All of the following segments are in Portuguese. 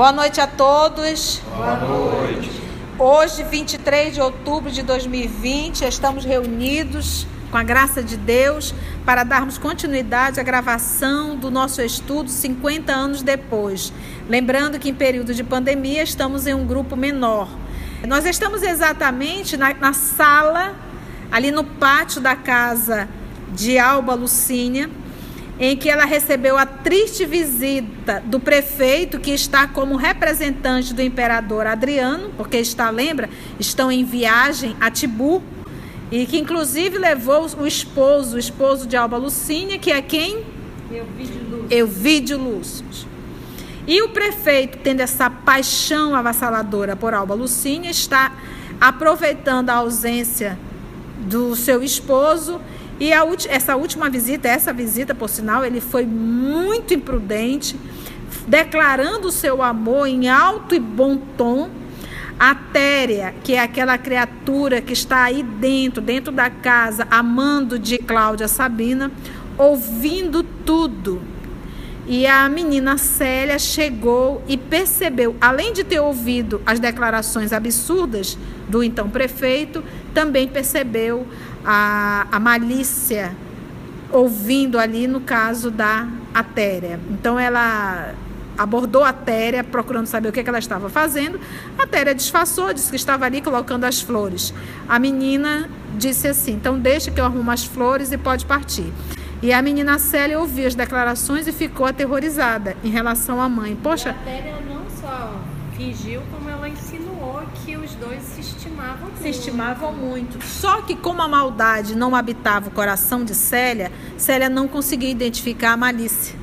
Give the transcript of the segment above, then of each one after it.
Boa noite a todos. Boa noite. Hoje, 23 de outubro de 2020, estamos reunidos com a graça de Deus para darmos continuidade à gravação do nosso estudo 50 anos depois. Lembrando que em período de pandemia estamos em um grupo menor. Nós estamos exatamente na, na sala, ali no pátio da casa de Alba Lucínia, em que ela recebeu a triste visita do prefeito, que está como representante do imperador Adriano, porque está, lembra, estão em viagem a Tibu, e que inclusive levou o esposo, o esposo de Alba Lucínia, que é quem? Euvídio Lúcio. E o prefeito, tendo essa paixão avassaladora por Alba Lucínia, está aproveitando a ausência do seu esposo e a, essa última visita, essa visita, por sinal, ele foi muito imprudente, declarando o seu amor em alto e bom tom. A Téria, que é aquela criatura que está aí dentro, dentro da casa, amando de Cláudia Sabina, ouvindo tudo. E a menina Célia chegou e percebeu, além de ter ouvido as declarações absurdas do então prefeito, também percebeu a, a malícia ouvindo ali no caso da Atéria. Então ela abordou a Téria procurando saber o que, que ela estava fazendo. A Téria disfarçou, disse que estava ali colocando as flores. A menina disse assim: então deixa que eu arrumo as flores e pode partir. E a menina Célia ouviu as declarações e ficou aterrorizada em relação à mãe. Poxa. E a Téria não só fingiu, como ela insinuou que os dois se estimavam muito. Se estimavam muito. Só que como a maldade não habitava o coração de Célia, Célia não conseguia identificar a malícia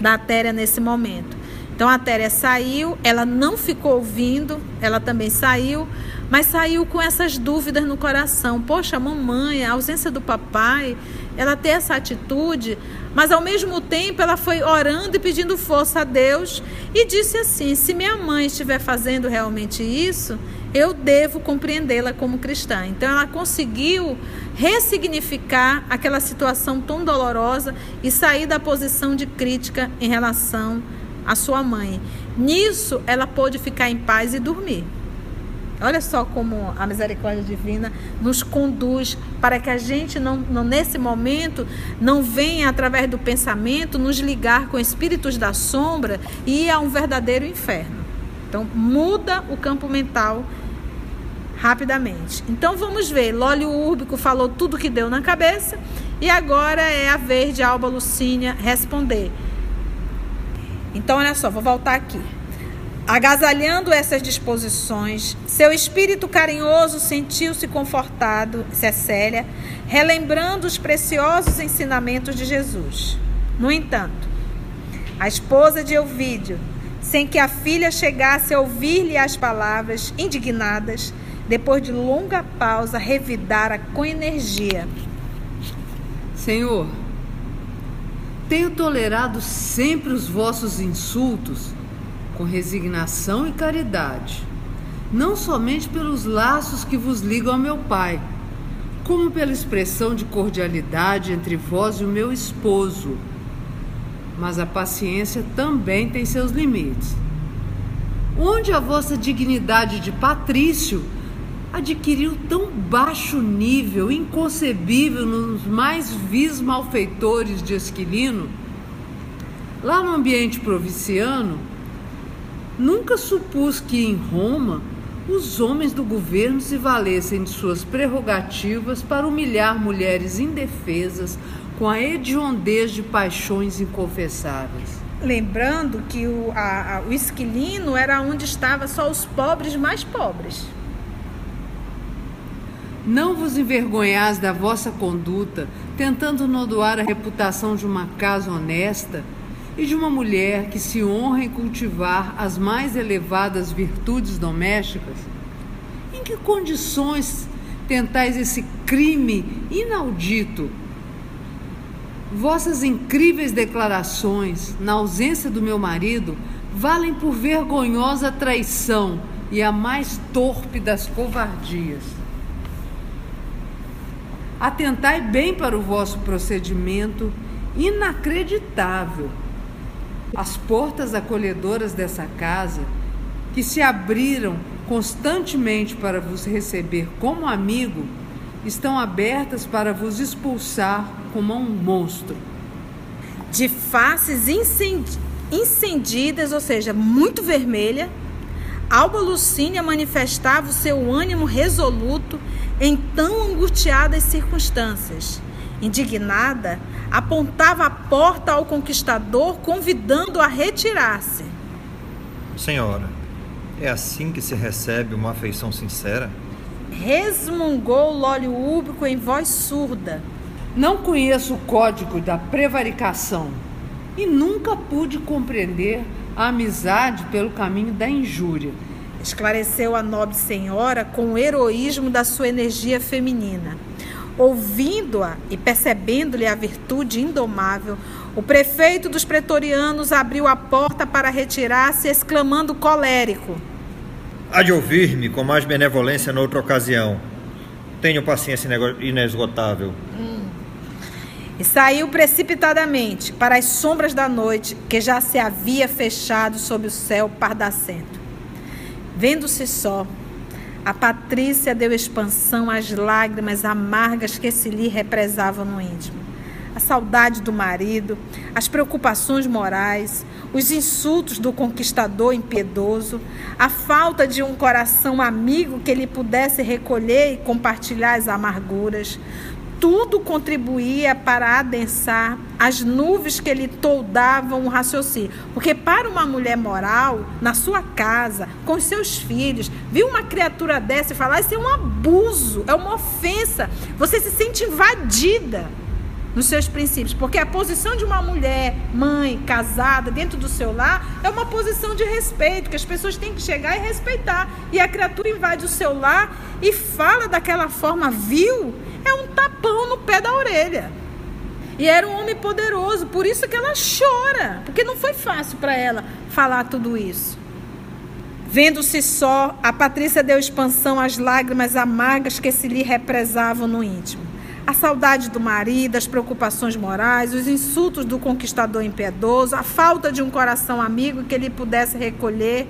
da Téria nesse momento. Então a Téria saiu, ela não ficou ouvindo, ela também saiu, mas saiu com essas dúvidas no coração. Poxa, a mamãe, a ausência do papai, ela ter essa atitude, mas ao mesmo tempo ela foi orando e pedindo força a Deus e disse assim: se minha mãe estiver fazendo realmente isso, eu devo compreendê-la como cristã. Então ela conseguiu ressignificar aquela situação tão dolorosa e sair da posição de crítica em relação à sua mãe. Nisso ela pôde ficar em paz e dormir. Olha só como a misericórdia divina nos conduz para que a gente não, não, nesse momento não venha através do pensamento nos ligar com espíritos da sombra e a um verdadeiro inferno. Então muda o campo mental rapidamente. Então vamos ver, Lólio Úrbico falou tudo que deu na cabeça e agora é a vez de Alba Lucínia responder. Então olha só, vou voltar aqui. Agasalhando essas disposições, seu espírito carinhoso sentiu-se confortado, Cecélia, relembrando os preciosos ensinamentos de Jesus. No entanto, a esposa de Elvídio, sem que a filha chegasse a ouvir-lhe as palavras, indignadas, depois de longa pausa, revidara com energia: Senhor, tenho tolerado sempre os vossos insultos com resignação e caridade, não somente pelos laços que vos ligam ao meu Pai, como pela expressão de cordialidade entre vós e o meu esposo. Mas a paciência também tem seus limites. Onde a vossa dignidade de patrício adquiriu tão baixo nível, inconcebível nos mais vis malfeitores de Esquilino, lá no ambiente provinciano, Nunca supus que em Roma os homens do governo se valessem de suas prerrogativas para humilhar mulheres indefesas com a hediondez de paixões inconfessáveis. Lembrando que o, a, a, o esquilino era onde estavam só os pobres mais pobres. Não vos envergonhais da vossa conduta, tentando nodoar a reputação de uma casa honesta e de uma mulher que se honra em cultivar as mais elevadas virtudes domésticas? Em que condições tentais esse crime inaudito? Vossas incríveis declarações, na ausência do meu marido, valem por vergonhosa traição e a mais torpe das covardias. Atentai bem para o vosso procedimento inacreditável As portas acolhedoras dessa casa, que se abriram constantemente para vos receber como amigo, estão abertas para vos expulsar como um monstro. De faces incendi incendidas, ou seja, muito vermelha, Alba Lucínia manifestava o seu ânimo resoluto em tão angustiadas circunstâncias. Indignada, apontava a porta ao conquistador, convidando-o a retirar-se. Senhora, é assim que se recebe uma afeição sincera? Resmungou Lólio Úbico em voz surda. Não conheço o código da prevaricação e nunca pude compreender a amizade pelo caminho da injúria. Esclareceu a nobre senhora com o heroísmo da sua energia feminina. Ouvindo-a e percebendo-lhe a virtude indomável, o prefeito dos pretorianos abriu a porta para retirar-se, exclamando colérico: Há de ouvir-me com mais benevolência noutra ocasião. Tenho paciência inesgotável. Hum. E saiu precipitadamente para as sombras da noite que já se havia fechado sob o céu pardacento. Vendo-se só, a Patrícia deu expansão às lágrimas amargas que se lhe represavam no íntimo. A saudade do marido, as preocupações morais, os insultos do conquistador impiedoso, a falta de um coração amigo que lhe pudesse recolher e compartilhar as amarguras, tudo contribuía para adensar as nuvens que lhe toldavam o raciocínio. Porque para uma mulher moral, na sua casa, com seus filhos, viu uma criatura dessa e falar, isso é um abuso, é uma ofensa. Você se sente invadida nos seus princípios, porque a posição de uma mulher, mãe, casada, dentro do seu lar, é uma posição de respeito, que as pessoas têm que chegar e respeitar. E a criatura invade o seu lar e fala daquela forma vil, é um tapão no pé da orelha. E era um homem poderoso, por isso que ela chora, porque não foi fácil para ela falar tudo isso. Vendo-se só, a Patrícia deu expansão às lágrimas amargas que se lhe represavam no íntimo. A saudade do marido, as preocupações morais, os insultos do conquistador impiedoso, a falta de um coração amigo que ele pudesse recolher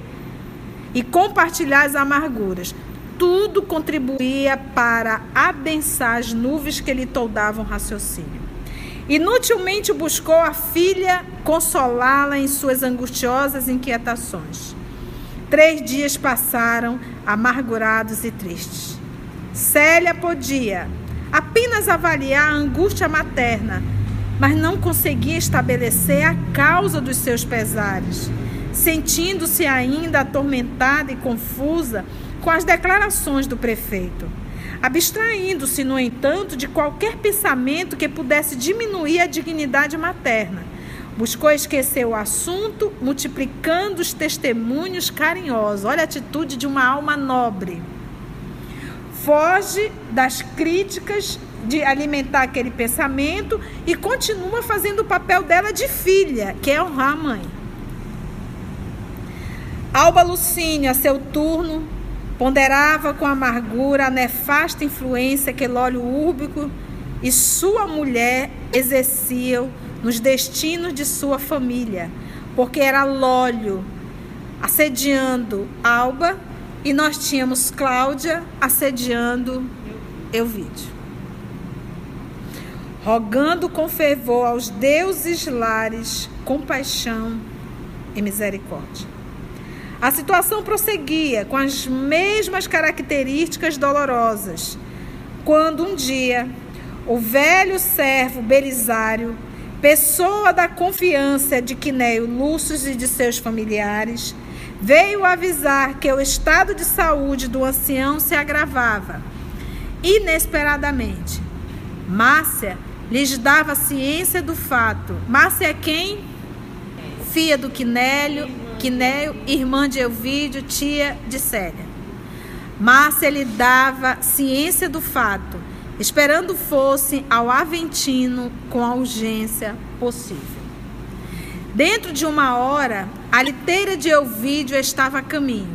e compartilhar as amarguras tudo contribuía para adensar as nuvens que lhe toldavam raciocínio. Inutilmente buscou a filha consolá-la em suas angustiosas inquietações. Três dias passaram amargurados e tristes. Célia podia apenas avaliar a angústia materna, mas não conseguia estabelecer a causa dos seus pesares. Sentindo-se ainda atormentada e confusa, com as declarações do prefeito, abstraindo-se, no entanto, de qualquer pensamento que pudesse diminuir a dignidade materna. Buscou esquecer o assunto, multiplicando os testemunhos carinhosos. Olha a atitude de uma alma nobre. Foge das críticas de alimentar aquele pensamento e continua fazendo o papel dela de filha, que é honrar a mãe. Alba Lucínio, a seu turno, Ponderava com amargura a nefasta influência que Lólio Úrbico e sua mulher exerciam nos destinos de sua família, porque era Lólio assediando Alba e nós tínhamos Cláudia assediando Euvídio. Rogando com fervor aos deuses lares compaixão e misericórdia. A situação prosseguia com as mesmas características dolorosas, quando um dia o velho servo Belisário, pessoa da confiança de Quinéio Lúcio e de seus familiares, veio avisar que o estado de saúde do ancião se agravava. Inesperadamente, Márcia lhes dava ciência do fato. Márcia é quem? Filha do Quinélio Quinéio, irmã de Elvídio, tia de Célia. Márcia lhe dava ciência do fato, esperando fosse ao Aventino com a urgência possível. Dentro de uma hora, a liteira de Elvídio estava a caminho.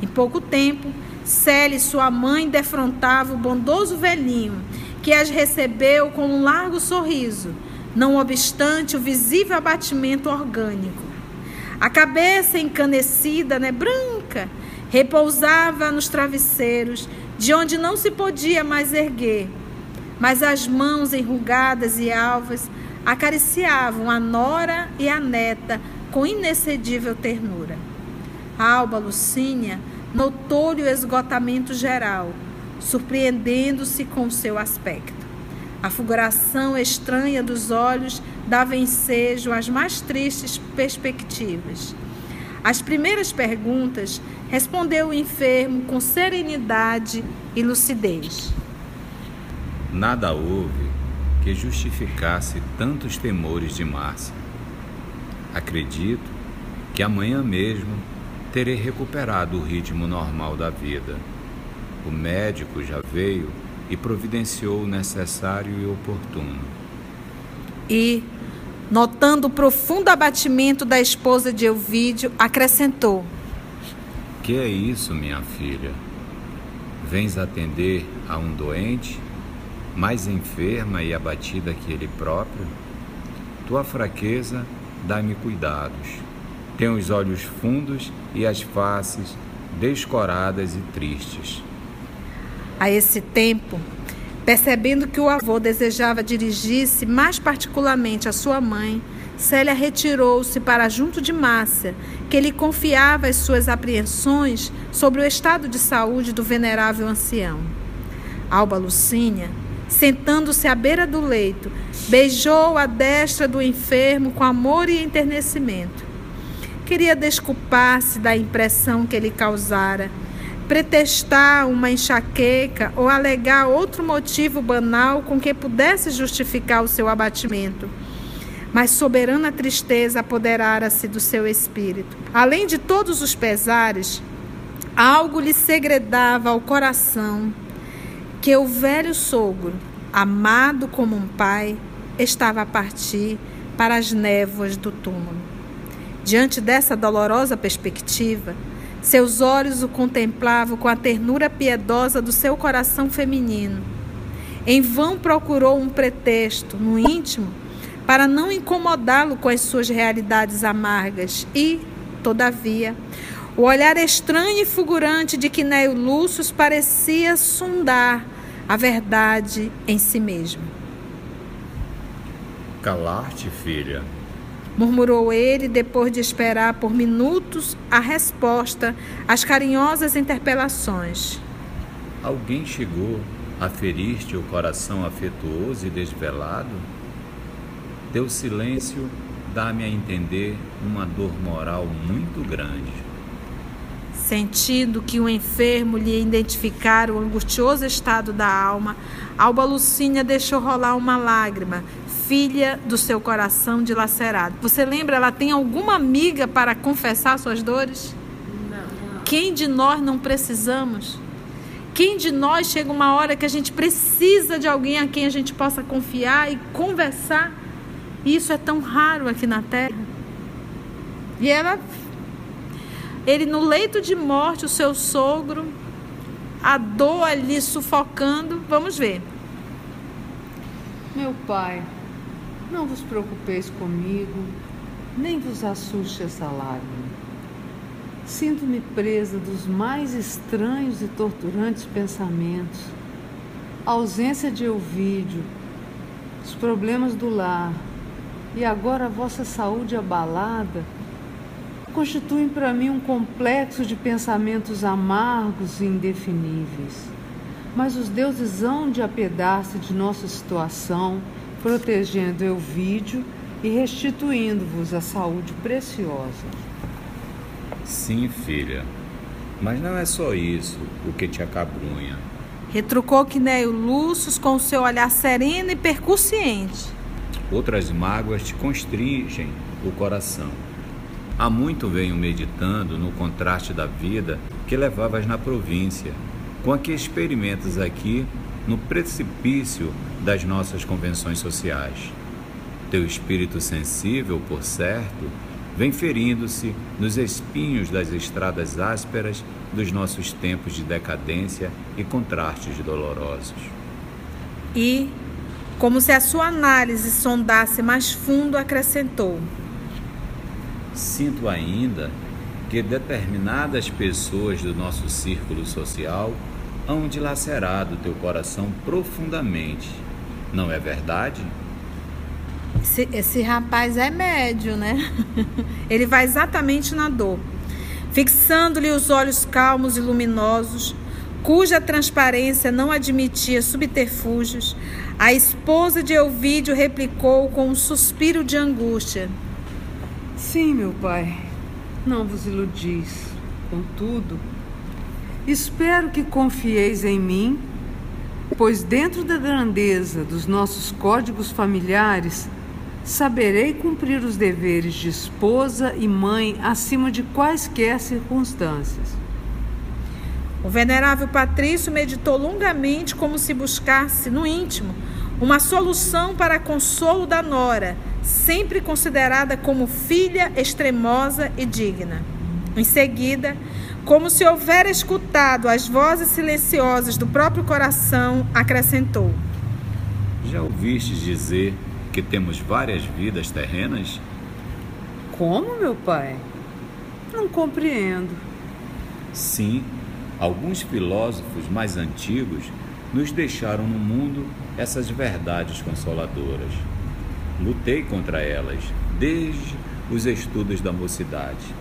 Em pouco tempo, Célia e sua mãe defrontavam o bondoso velhinho, que as recebeu com um largo sorriso, não obstante o visível abatimento orgânico A cabeça encanecida, né, branca, repousava nos travesseiros, de onde não se podia mais erguer. Mas as mãos enrugadas e alvas acariciavam a nora e a neta com inexcedível ternura. A Alba Lucínia notou-lhe o esgotamento geral, surpreendendo-se com seu aspecto. A fulguração estranha dos olhos dava ensejo às mais tristes perspectivas. As primeiras perguntas respondeu o enfermo com serenidade e lucidez. Nada houve que justificasse tantos temores de Márcia. Acredito que amanhã mesmo terei recuperado o ritmo normal da vida. O médico já veio e providenciou o necessário e oportuno. E, notando o profundo abatimento da esposa de Elvídio, acrescentou: Que é isso, minha filha? Vens atender a um doente, mais enferma e abatida que ele próprio? Tua fraqueza dá-me cuidados. Tem os olhos fundos e as faces descoradas e tristes. A esse tempo, percebendo que o avô desejava dirigir-se mais particularmente à sua mãe, Célia retirou-se para junto de Márcia, que lhe confiava as suas apreensões sobre o estado de saúde do venerável ancião. Alba Lucínia, sentando-se à beira do leito, beijou a destra do enfermo com amor e enternecimento. Queria desculpar-se da impressão que ele causara pretextar uma enxaqueca ou alegar outro motivo banal com que pudesse justificar o seu abatimento. Mas soberana tristeza apoderara-se do seu espírito. Além de todos os pesares, algo lhe segredava ao coração que o velho sogro, amado como um pai, estava a partir para as névoas do túmulo. Diante dessa dolorosa perspectiva, seus olhos o contemplavam com a ternura piedosa do seu coração feminino. Em vão procurou um pretexto no íntimo para não incomodá-lo com as suas realidades amargas e, todavia, o olhar estranho e fulgurante de Quinéio Lúcius parecia sondar a verdade em si mesmo. Calar-te, filha, murmurou ele depois de esperar por minutos a resposta às carinhosas interpelações. Alguém chegou a ferir-te o coração afetuoso e desvelado? Teu silêncio dá-me a entender uma dor moral muito grande. Sentindo que o enfermo lhe identificara o angustioso estado da alma, Alba Lucínia deixou rolar uma lágrima, filha do seu coração dilacerado. Você lembra, ela tem alguma amiga para confessar suas dores? Não. Quem de nós não precisamos? Quem de nós chega uma hora que a gente precisa de alguém a quem a gente possa confiar e conversar? Isso é tão raro aqui na Terra. E ela, ele no leito de morte, o seu sogro, a dor ali sufocando. Vamos ver. Meu pai, não vos preocupeis comigo, nem vos assuste essa lágrima. Sinto-me presa dos mais estranhos e torturantes pensamentos. A ausência de Elvídio, os problemas do lar e agora a vossa saúde abalada constituem para mim um complexo de pensamentos amargos e indefiníveis. Mas os deuses hão de apiedar-se de nossa situação protegendo o vídeo e restituindo-vos a saúde preciosa. Sim, filha, mas não é só isso o que te acabrunha. Retrucou Quinéio Lúcius com seu olhar sereno e percussiente. Outras mágoas te constringem o coração. Há muito venho meditando no contraste da vida que levavas na província, com a que experimentas aqui no precipício das nossas convenções sociais. Teu espírito sensível, por certo, vem ferindo-se nos espinhos das estradas ásperas dos nossos tempos de decadência e contrastes dolorosos. E, como se a sua análise sondasse mais fundo, acrescentou: sinto ainda que determinadas pessoas do nosso círculo social hão dilacerado teu coração profundamente. Não é verdade? Esse, esse rapaz é médio, né? Ele vai exatamente na dor, fixando-lhe os olhos calmos e luminosos, cuja transparência não admitia subterfúgios. A esposa de Elvídio replicou com um suspiro de angústia: Sim, meu pai, não vos iludis. Contudo, espero que confieis em mim, pois dentro da grandeza dos nossos códigos familiares, saberei cumprir os deveres de esposa e mãe acima de quaisquer circunstâncias. O venerável Patrício meditou longamente como se buscasse, no íntimo, uma solução para consolo da nora, sempre considerada como filha extremosa e digna. Em seguida, como se houvera escutado as vozes silenciosas do próprio coração, acrescentou: Já ouvistes dizer que temos várias vidas terrenas? Como, meu pai? Não compreendo. Sim, alguns filósofos mais antigos nos deixaram no mundo essas verdades consoladoras. Lutei contra elas desde os estudos da mocidade,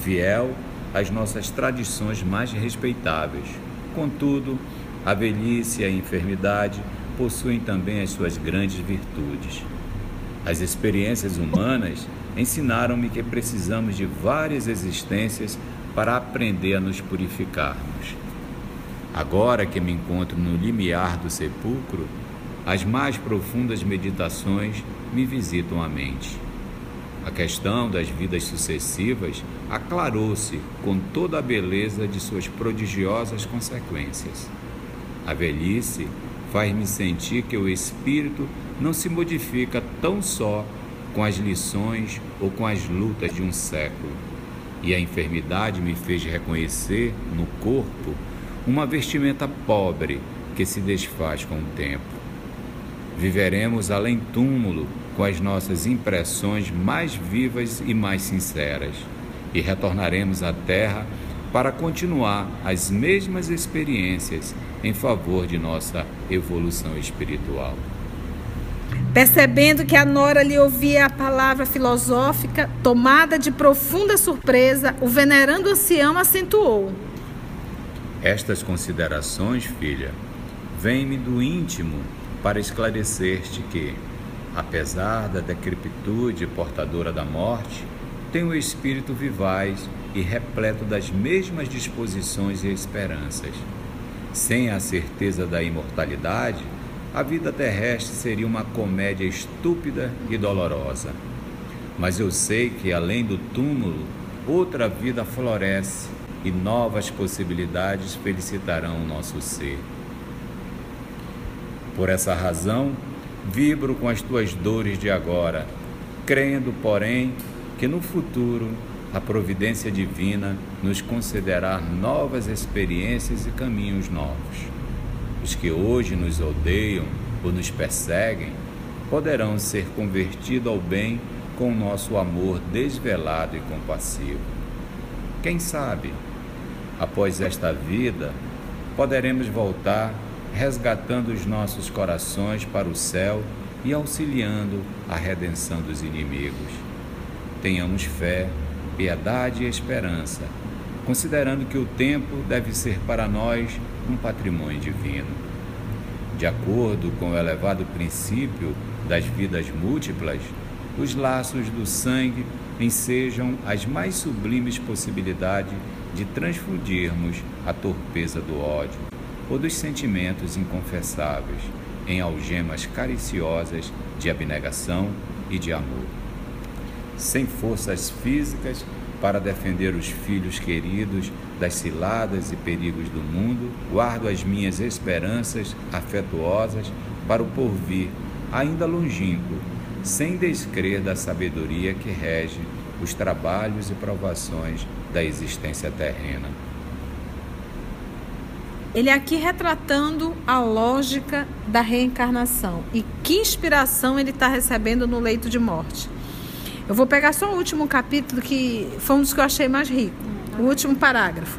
fiel às nossas tradições mais respeitáveis. Contudo, a velhice e a enfermidade possuem também as suas grandes virtudes. As experiências humanas ensinaram-me que precisamos de várias existências para aprender a nos purificarmos. Agora que me encontro no limiar do sepulcro, as mais profundas meditações me visitam a mente. A questão das vidas sucessivas aclarou-se com toda a beleza de suas prodigiosas consequências. A velhice faz-me sentir que o espírito não se modifica tão só com as lições ou com as lutas de um século. E a enfermidade me fez reconhecer no corpo uma vestimenta pobre que se desfaz com o tempo. Viveremos além túmulo com as nossas impressões mais vivas e mais sinceras e retornaremos à Terra para continuar as mesmas experiências em favor de nossa evolução espiritual. Percebendo que a Nora lhe ouvia a palavra filosófica, tomada de profunda surpresa, o venerando ancião acentuou: Estas considerações, filha, vêm-me do íntimo para esclarecer-te que, apesar da decrepitude portadora da morte, tem o espírito vivaz e repleto das mesmas disposições e esperanças. Sem a certeza da imortalidade, a vida terrestre seria uma comédia estúpida e dolorosa. Mas eu sei que além do túmulo, outra vida floresce e novas possibilidades felicitarão o nosso ser. Por essa razão, vibro com as tuas dores de agora, crendo, porém, que no futuro a providência divina nos concederá novas experiências e caminhos novos. Os que hoje nos odeiam ou nos perseguem poderão ser convertidos ao bem com o nosso amor desvelado e compassivo. Quem sabe, após esta vida, poderemos voltar resgatando os nossos corações para o céu e auxiliando a redenção dos inimigos. Tenhamos fé, piedade e esperança considerando que o tempo deve ser para nós um patrimônio divino. De acordo com o elevado princípio das vidas múltiplas, os laços do sangue ensejam as mais sublimes possibilidades de transfundirmos a torpeza do ódio ou dos sentimentos inconfessáveis em algemas cariciosas de abnegação e de amor. Sem forças físicas, para defender os filhos queridos das ciladas e perigos do mundo, guardo as minhas esperanças afetuosas para o porvir, ainda longínquo, sem descrer da sabedoria que rege os trabalhos e provações da existência terrena. Ele aqui retratando a lógica da reencarnação e que inspiração ele está recebendo no leito de morte. Eu vou pegar só o último capítulo que foi um dos que eu achei mais rico. O último parágrafo.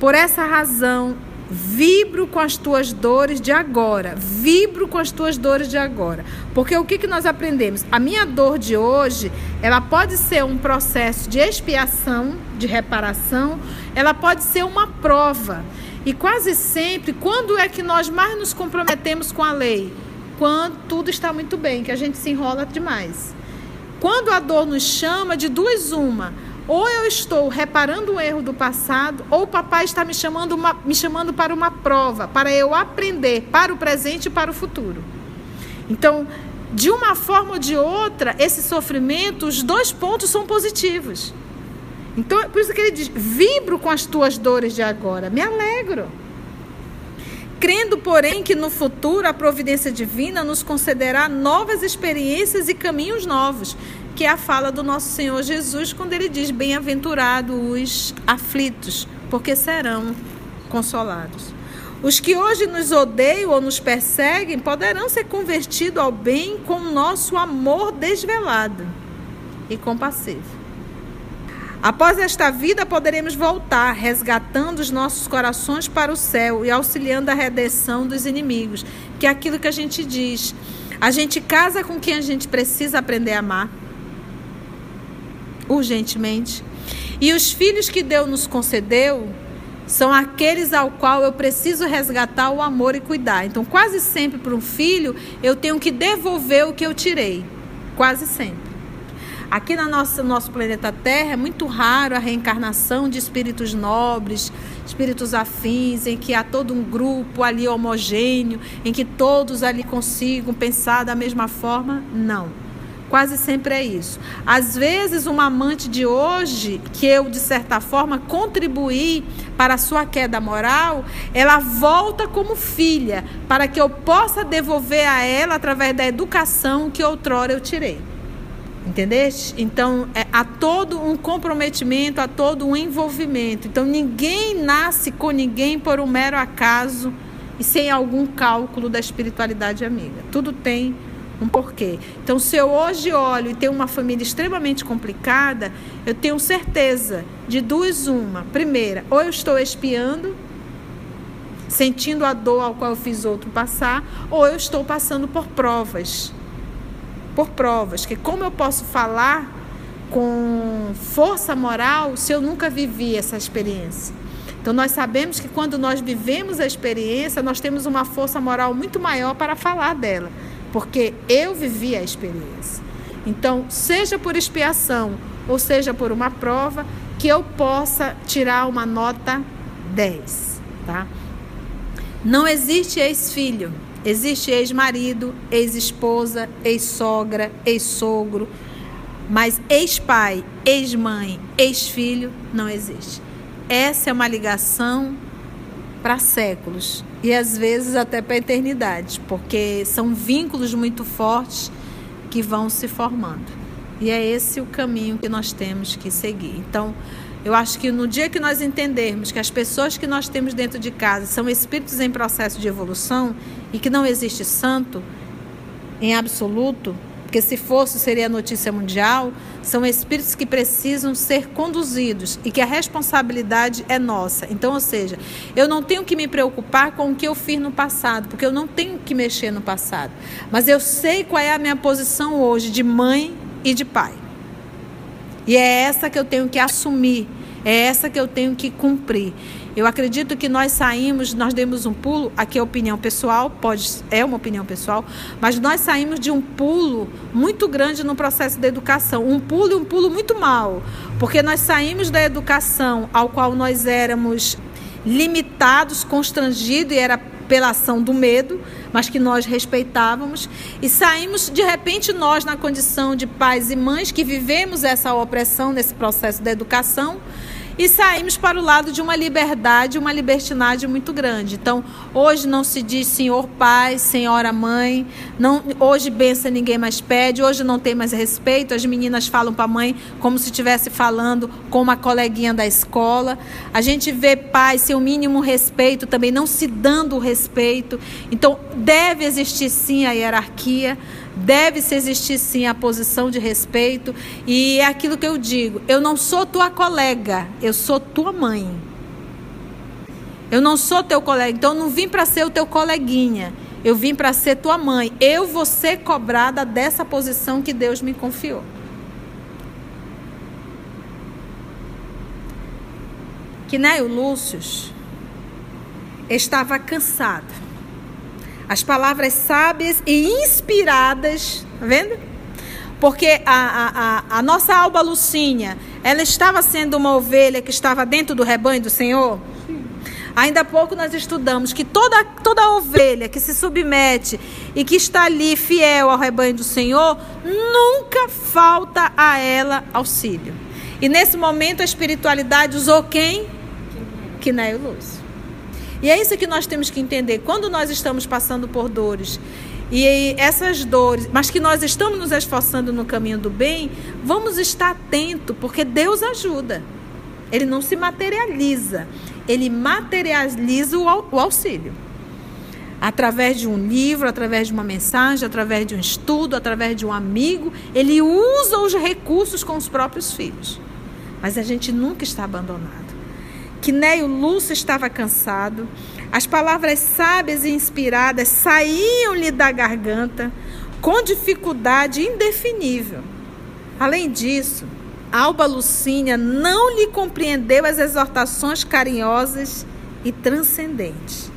Por essa razão, vibro com as tuas dores de agora. Vibro com as tuas dores de agora. Porque o que, que nós aprendemos? A minha dor de hoje, ela pode ser um processo de expiação, de reparação, ela pode ser uma prova. E quase sempre, quando é que nós mais nos comprometemos com a lei? Quando tudo está muito bem, que a gente se enrola demais. Quando a dor nos chama, de duas uma. Ou eu estou reparando o erro do passado, ou o papai está me chamando, uma, me chamando para uma prova, para eu aprender para o presente e para o futuro. Então, de uma forma ou de outra, esse sofrimento, os dois pontos são positivos. Então, por isso que ele diz: vibro com as tuas dores de agora, me alegro. Crendo, porém, que no futuro a providência divina nos concederá novas experiências e caminhos novos, que é a fala do nosso Senhor Jesus quando ele diz: Bem-aventurados os aflitos, porque serão consolados. Os que hoje nos odeiam ou nos perseguem poderão ser convertidos ao bem com o nosso amor desvelado e compassivo. Após esta vida, poderemos voltar, resgatando os nossos corações para o céu e auxiliando a redenção dos inimigos, que é aquilo que a gente diz. A gente casa com quem a gente precisa aprender a amar, urgentemente. E os filhos que Deus nos concedeu são aqueles ao qual eu preciso resgatar o amor e cuidar. Então, quase sempre para um filho, eu tenho que devolver o que eu tirei. Quase sempre. Aqui no nosso, nosso planeta Terra é muito raro a reencarnação de espíritos nobres, espíritos afins, em que há todo um grupo ali homogêneo, em que todos ali consigam pensar da mesma forma. Não. Quase sempre é isso. Às vezes, uma amante de hoje, que eu, de certa forma, contribuí para a sua queda moral, ela volta como filha, para que eu possa devolver a ela, através da educação que outrora eu tirei. Entendeste? Então, é, há todo um comprometimento, há todo um envolvimento. Então, ninguém nasce com ninguém por um mero acaso e sem algum cálculo da espiritualidade amiga. Tudo tem um porquê. Então, se eu hoje olho e tenho uma família extremamente complicada, eu tenho certeza de duas uma. Primeira, ou eu estou espiando, sentindo a dor ao qual eu fiz outro passar, ou eu estou passando por provas por provas, que como eu posso falar com força moral se eu nunca vivi essa experiência? Então nós sabemos que quando nós vivemos a experiência, nós temos uma força moral muito maior para falar dela, porque eu vivi a experiência. Então, seja por expiação ou seja por uma prova, que eu possa tirar uma nota 10, tá? Não existe ex-filho. Existe ex-marido, ex-esposa, ex-sogra, ex-sogro, mas ex-pai, ex-mãe, ex-filho não existe. Essa é uma ligação para séculos e às vezes até para a eternidade, porque são vínculos muito fortes que vão se formando. E é esse o caminho que nós temos que seguir. Então, eu acho que no dia que nós entendermos que as pessoas que nós temos dentro de casa são espíritos em processo de evolução e que não existe santo em absoluto, porque se fosse seria notícia mundial, são espíritos que precisam ser conduzidos e que a responsabilidade é nossa. Então, ou seja, eu não tenho que me preocupar com o que eu fiz no passado, porque eu não tenho que mexer no passado. Mas eu sei qual é a minha posição hoje de mãe e de pai. E é essa que eu tenho que assumir, é essa que eu tenho que cumprir. Eu acredito que nós saímos, nós demos um pulo, aqui é opinião pessoal, pode é uma opinião pessoal, mas nós saímos de um pulo muito grande no processo da educação, um pulo e um pulo muito mal, porque nós saímos da educação ao qual nós éramos limitados, constrangidos e era pela ação do medo, mas que nós respeitávamos, e saímos de repente nós na condição de pais e mães que vivemos essa opressão nesse processo da educação e saímos para o lado de uma liberdade, uma libertinagem muito grande. Então, hoje não se diz senhor pai, senhora mãe, não, hoje benção ninguém mais pede, hoje não tem mais respeito, as meninas falam para a mãe como se estivesse falando com uma coleguinha da escola. A gente vê pais sem o mínimo respeito, também não se dando o respeito. Então, deve existir sim a hierarquia Deve-se existir sim a posição de respeito e é aquilo que eu digo: eu não sou tua colega, eu sou tua mãe. Eu não sou teu colega, então eu não vim para ser o teu coleguinha. Eu vim para ser tua mãe. Eu vou ser cobrada dessa posição que Deus me confiou. Quinéio Lúcio estava cansado. As palavras sábias e inspiradas, tá vendo? Porque a, a, a, nossa alba Lucinha, ela estava sendo uma ovelha que estava dentro do rebanho do Senhor? Ainda há pouco nós estudamos que toda, toda ovelha que se submete e que está ali fiel ao rebanho do Senhor, nunca falta a ela auxílio. E nesse momento a espiritualidade usou quem? Quinéio Lúcio. E é isso que nós temos que entender. Quando nós estamos passando por dores, e essas dores, mas que nós estamos nos esforçando no caminho do bem, vamos estar atento, porque Deus ajuda. Ele não se materializa, ele materializa o auxílio. Através de um livro, através de uma mensagem, através de um estudo, através de um amigo, ele usa os recursos com os próprios filhos. Mas a gente nunca está abandonado. Quinéio Lúcio estava cansado, as palavras sábias e inspiradas saíam-lhe da garganta com dificuldade indefinível. Além disso, Alba Lucínia não lhe compreendeu as exortações carinhosas e transcendentes.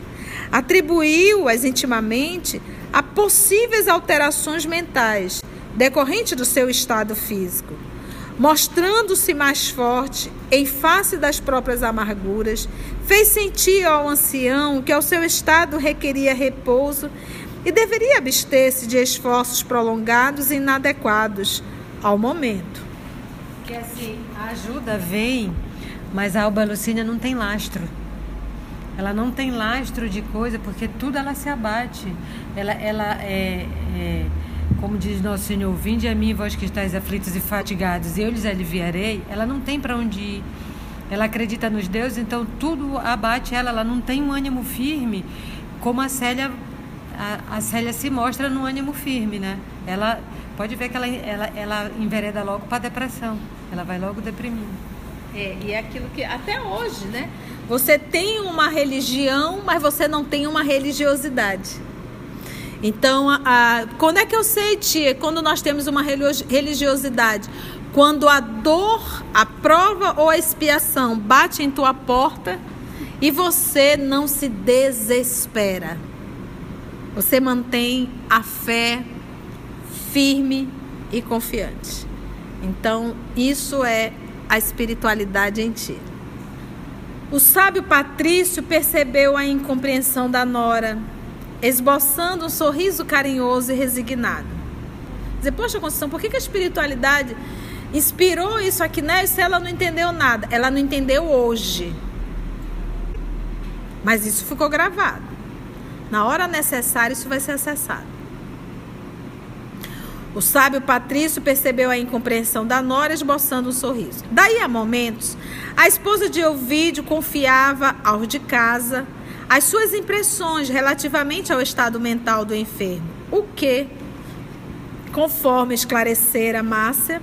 Atribuiu-as intimamente a possíveis alterações mentais decorrentes do seu estado físico. Mostrando-se mais forte em face das próprias amarguras, fez sentir ao ancião que ao seu estado requeria repouso e deveria abster-se de esforços prolongados e inadequados ao momento. Que assim, a ajuda vem, mas a Alba Lucínia não tem lastro. Ela não tem lastro de coisa, porque tudo ela se abate. Ela, ela é, é como diz nosso Senhor, vinde a mim, vós que estáis aflitos e fatigados, e eu lhes aliviarei. Ela não tem para onde ir. Ela acredita nos deuses, então tudo abate ela. Ela não tem um ânimo firme, como a Célia, a, a Célia se mostra no ânimo firme, né? Ela pode ver que ela, ela, ela envereda logo para depressão. Ela vai logo deprimindo. É, e é aquilo que até hoje, né? Você tem uma religião, mas você não tem uma religiosidade. Então, a, a, quando é que eu sei, tia? Quando nós temos uma religiosidade? Quando a dor, a prova ou a expiação bate em tua porta e você não se desespera. Você mantém a fé firme e confiante. Então, isso é a espiritualidade em ti. O sábio Patrício percebeu a incompreensão da nora, esboçando um sorriso carinhoso e resignado. Dizer, poxa, Conceição, por que, a espiritualidade inspirou isso aqui né? se ela não entendeu nada? Ela não entendeu hoje. Mas isso ficou gravado. Na hora necessária, isso vai ser acessado. O sábio Patrício percebeu a incompreensão da nora, esboçando um sorriso. Daí a momentos, a esposa de Ovídio confiava aos de casa as suas impressões relativamente ao estado mental do enfermo, o que, conforme esclarecera Márcia,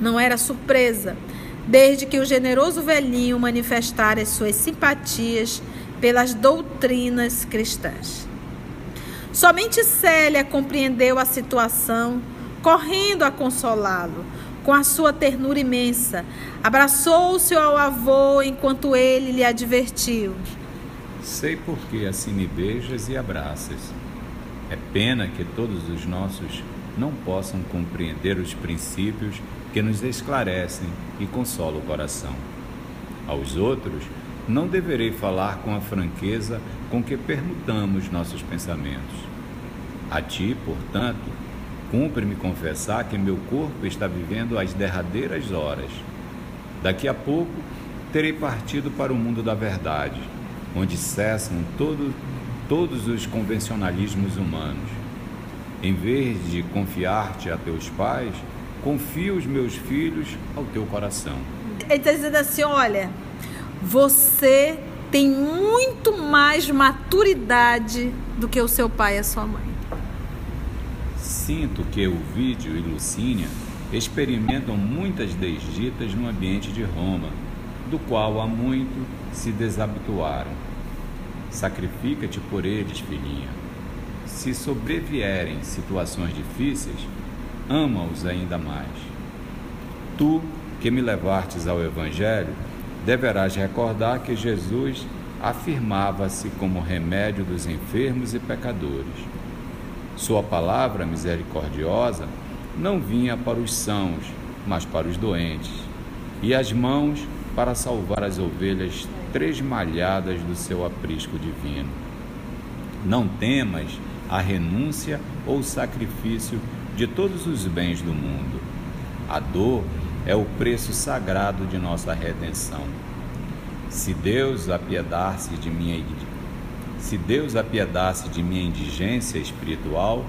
não era surpresa, desde que o generoso velhinho manifestara as suas simpatias pelas doutrinas cristãs. Somente Célia compreendeu a situação, correndo a consolá-lo, com a sua ternura imensa. Abraçou-se ao avô enquanto ele lhe advertiu: Sei por que assim me beijas e abraças. É pena que todos os nossos não possam compreender os princípios que nos esclarecem e consolam o coração. Aos outros, não deverei falar com a franqueza com que permutamos nossos pensamentos. A ti, portanto, cumpre-me confessar que meu corpo está vivendo as derradeiras horas. Daqui a pouco terei partido para o mundo da verdade, onde cessam todo, todos os convencionalismos humanos. Em vez de confiar-te a teus pais, confio os meus filhos ao teu coração. Ele está dizendo assim: olha, você tem muito mais maturidade do que o seu pai e a sua mãe. sinto que o vídeo e Lucínia experimentam muitas desditas no ambiente de Roma, do qual há muito se desabituaram. Sacrifica-te por eles, filhinha. Se sobrevierem situações difíceis, ama-os ainda mais. Tu, que me levastes ao Evangelho, deverás recordar que Jesus afirmava-se como remédio dos enfermos e pecadores. Sua palavra misericordiosa não vinha para os sãos, mas para os doentes, e as mãos para salvar as ovelhas tresmalhadas do seu aprisco divino. Não temas a renúncia ou sacrifício de todos os bens do mundo. A dor é o preço sagrado de nossa redenção. Se Deus apiedar-se de minha se Deus apiedar-se de minha indigência espiritual,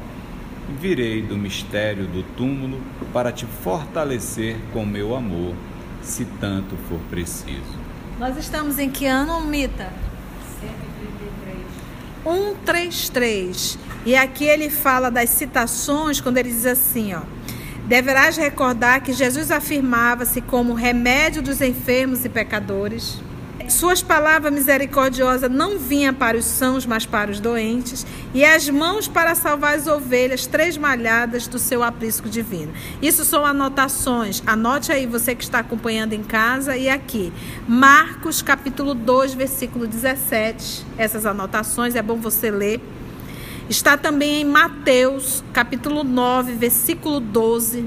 virei do mistério do túmulo para te fortalecer com meu amor, se tanto for preciso. Nós estamos em que ano, Mita? 133. E aqui ele fala das citações, quando ele diz assim, ó. Deverás recordar que Jesus afirmava-se como remédio dos enfermos e pecadores suas palavras misericordiosas não vinham para os sãos, mas para os doentes, e as mãos para salvar as ovelhas tresmalhadas do seu aprisco divino. Isso são anotações. Anote aí você que está acompanhando em casa e aqui. Marcos capítulo 2, versículo 17. Essas anotações é bom você ler. Está também em Mateus capítulo 9, versículo 12.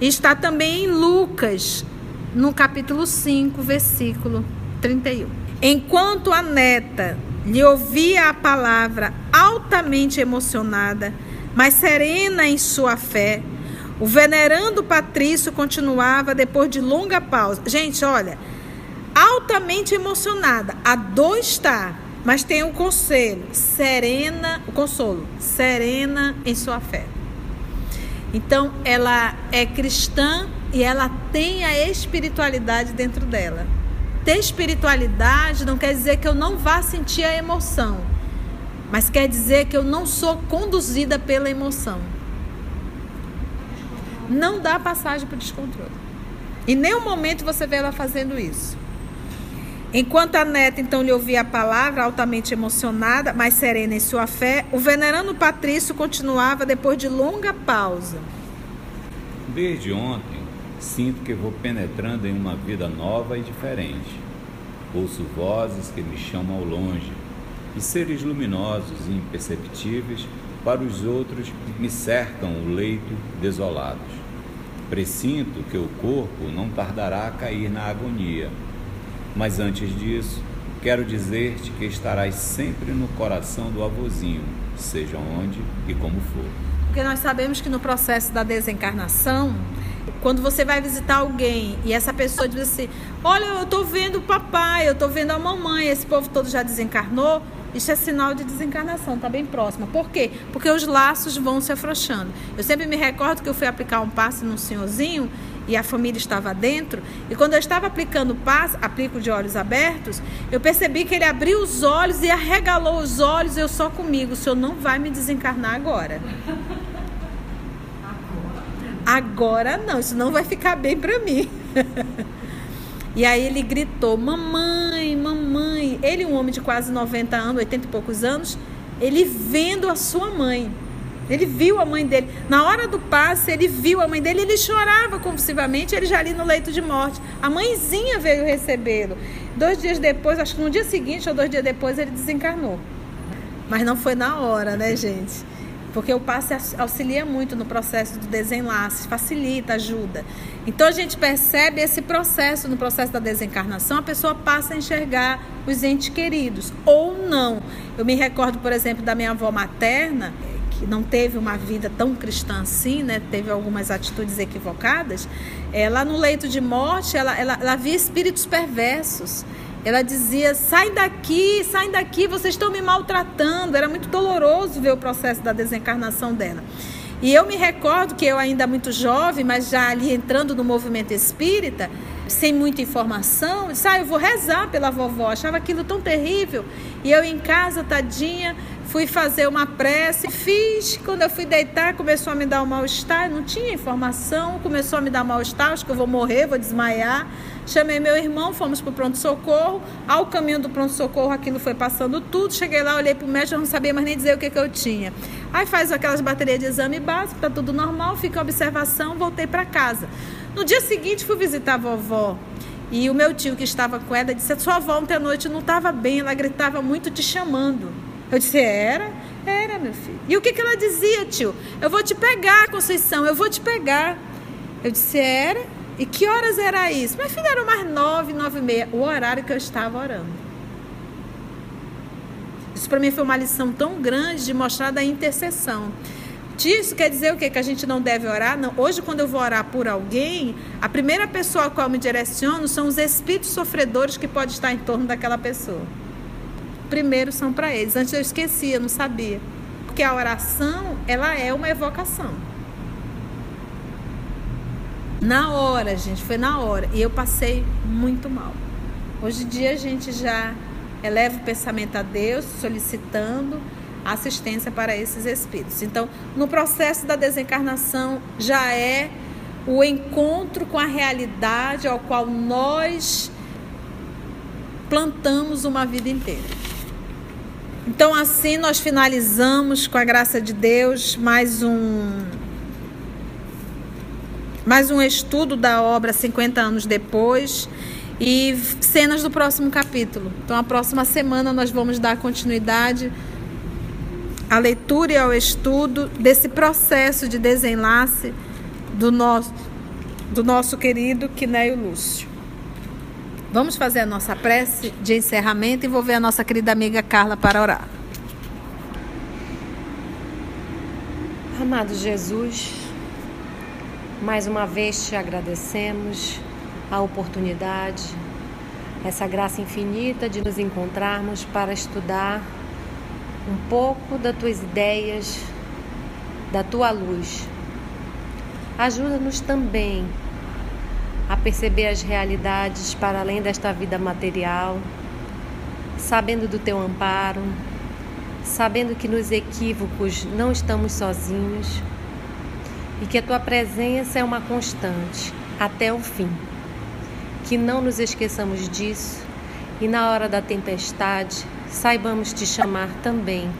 Está também em Lucas, no capítulo 5, versículo 31. Enquanto a neta lhe ouvia a palavra altamente emocionada, mas serena em sua fé, o venerando Patrício continuava depois de longa pausa. Gente, olha, altamente emocionada. A dor está, mas tem um conselho, serena, o consolo, serena em sua fé. Então, ela é cristã e ela tem a espiritualidade dentro dela ter espiritualidade não quer dizer que eu não vá sentir a emoção, mas quer dizer que eu não sou conduzida pela emoção. Não dá passagem para o descontrole. Em nenhum momento você vê ela fazendo isso. Enquanto a neta então lhe ouvia a palavra, altamente emocionada, mas serena em sua fé, o venerando Patrício continuava depois de longa pausa. Desde ontem, sinto que vou penetrando em uma vida nova e diferente. Ouço vozes que me chamam ao longe, e seres luminosos e imperceptíveis para os outros me cercam o leito desolados. Presinto que o corpo não tardará a cair na agonia, mas antes disso, quero dizer-te que estarás sempre no coração do avôzinho, seja onde e como for. Porque nós sabemos que no processo da desencarnação, quando você vai visitar alguém e essa pessoa diz assim: Olha, eu estou vendo o papai, eu estou vendo a mamãe, esse povo todo já desencarnou. Isso é sinal de desencarnação, está bem próxima. Por quê? Porque os laços vão se afrouxando. Eu sempre me recordo que eu fui aplicar um passe num senhorzinho e a família estava dentro. E quando eu estava aplicando o passe, aplico de olhos abertos, eu percebi que ele abriu os olhos e arregalou os olhos. Eu só comigo, o senhor não vai me desencarnar agora. Agora não, isso não vai ficar bem para mim. e aí ele gritou: Mamãe, mamãe. Ele, um homem de quase 90 anos, 80 e poucos anos, ele vendo a sua mãe. Ele viu a mãe dele. Na hora do passe, ele viu a mãe dele, ele chorava convulsivamente, ele já ali no leito de morte. A mãezinha veio recebê-lo. Dois dias depois, acho que no dia seguinte ou dois dias depois, ele desencarnou. Mas não foi na hora, né, gente? porque o passe auxilia muito no processo do desenlace, facilita, ajuda. Então a gente percebe esse processo, no processo da desencarnação, a pessoa passa a enxergar os entes queridos, ou não. Eu me recordo, por exemplo, da minha avó materna, que não teve uma vida tão cristã assim, né? teve algumas atitudes equivocadas, ela no leito de morte, ela, ela, ela via espíritos perversos. Ela dizia: sai daqui, sai daqui, vocês estão me maltratando. Era muito doloroso ver o processo da desencarnação dela. E eu me recordo que eu ainda muito jovem, mas já ali entrando no movimento espírita, sem muita informação, disse, ah, eu vou rezar pela vovó. Achava aquilo tão terrível. E eu em casa, tadinha, fui fazer uma prece, fiz. Quando eu fui deitar, começou a me dar um mal-estar. Não tinha informação, começou a me dar mal-estar. Acho que eu vou morrer, vou desmaiar. Chamei meu irmão, fomos para o pronto-socorro. Ao caminho do pronto-socorro, aquilo foi passando tudo. Cheguei lá, olhei para o médico, não sabia mais nem dizer o que, que eu tinha. Aí faz aquelas baterias de exame básico, tá tudo normal, fica observação, voltei para casa. No dia seguinte, fui visitar a vovó. E o meu tio que estava com ela disse: Sua avó ontem à noite não estava bem, ela gritava muito te chamando. Eu disse: Era? Era, meu filho. E o que, que ela dizia, tio? Eu vou te pegar, Conceição, eu vou te pegar. Eu disse: Era? E que horas era isso? Minha filha era mais nove, nove e meia, o horário que eu estava orando. Isso para mim foi uma lição tão grande de mostrar da intercessão. Isso quer dizer o quê? Que a gente não deve orar? Não. Hoje, quando eu vou orar por alguém, a primeira pessoa a qual eu me direciono são os espíritos sofredores que podem estar em torno daquela pessoa. Primeiro são para eles. Antes eu esquecia, não sabia. Porque a oração, ela é uma evocação. Na hora, gente, foi na hora. E eu passei muito mal. Hoje em dia a gente já eleva o pensamento a Deus, solicitando assistência para esses espíritos. Então, no processo da desencarnação já é o encontro com a realidade ao qual nós plantamos uma vida inteira. Então, assim nós finalizamos com a graça de Deus mais um mais um estudo da obra 50 anos depois e cenas do próximo capítulo. Então, a próxima semana nós vamos dar continuidade à leitura e ao estudo desse processo de desenlace do nosso, do nosso querido Quinéio Lúcio. Vamos fazer a nossa prece de encerramento e vou ver a nossa querida amiga Carla para orar. Amado Jesus, mais uma vez te agradecemos a oportunidade, essa graça infinita de nos encontrarmos para estudar um pouco das tuas ideias, da tua luz. Ajuda-nos também a perceber as realidades para além desta vida material, sabendo do teu amparo, sabendo que nos equívocos não estamos sozinhos e que a tua presença é uma constante até o fim. Que não nos esqueçamos disso e na hora da tempestade saibamos te chamar também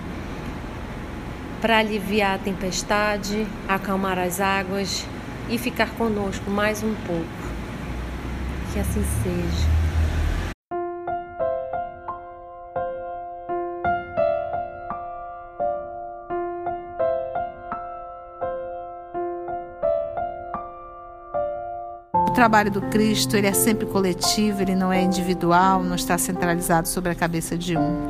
para aliviar a tempestade, acalmar as águas e ficar conosco mais um pouco. Que assim seja. trabalho do Cristo ele é sempre coletivo, ele não é individual, não está centralizado sobre a cabeça de um.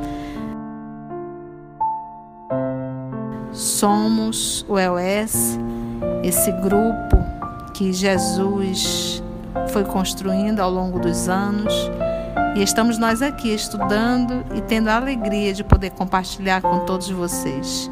Somos o EOS, esse grupo que Jesus foi construindo ao longo dos anos. E estamos nós aqui estudando e tendo a alegria de poder compartilhar com todos vocês.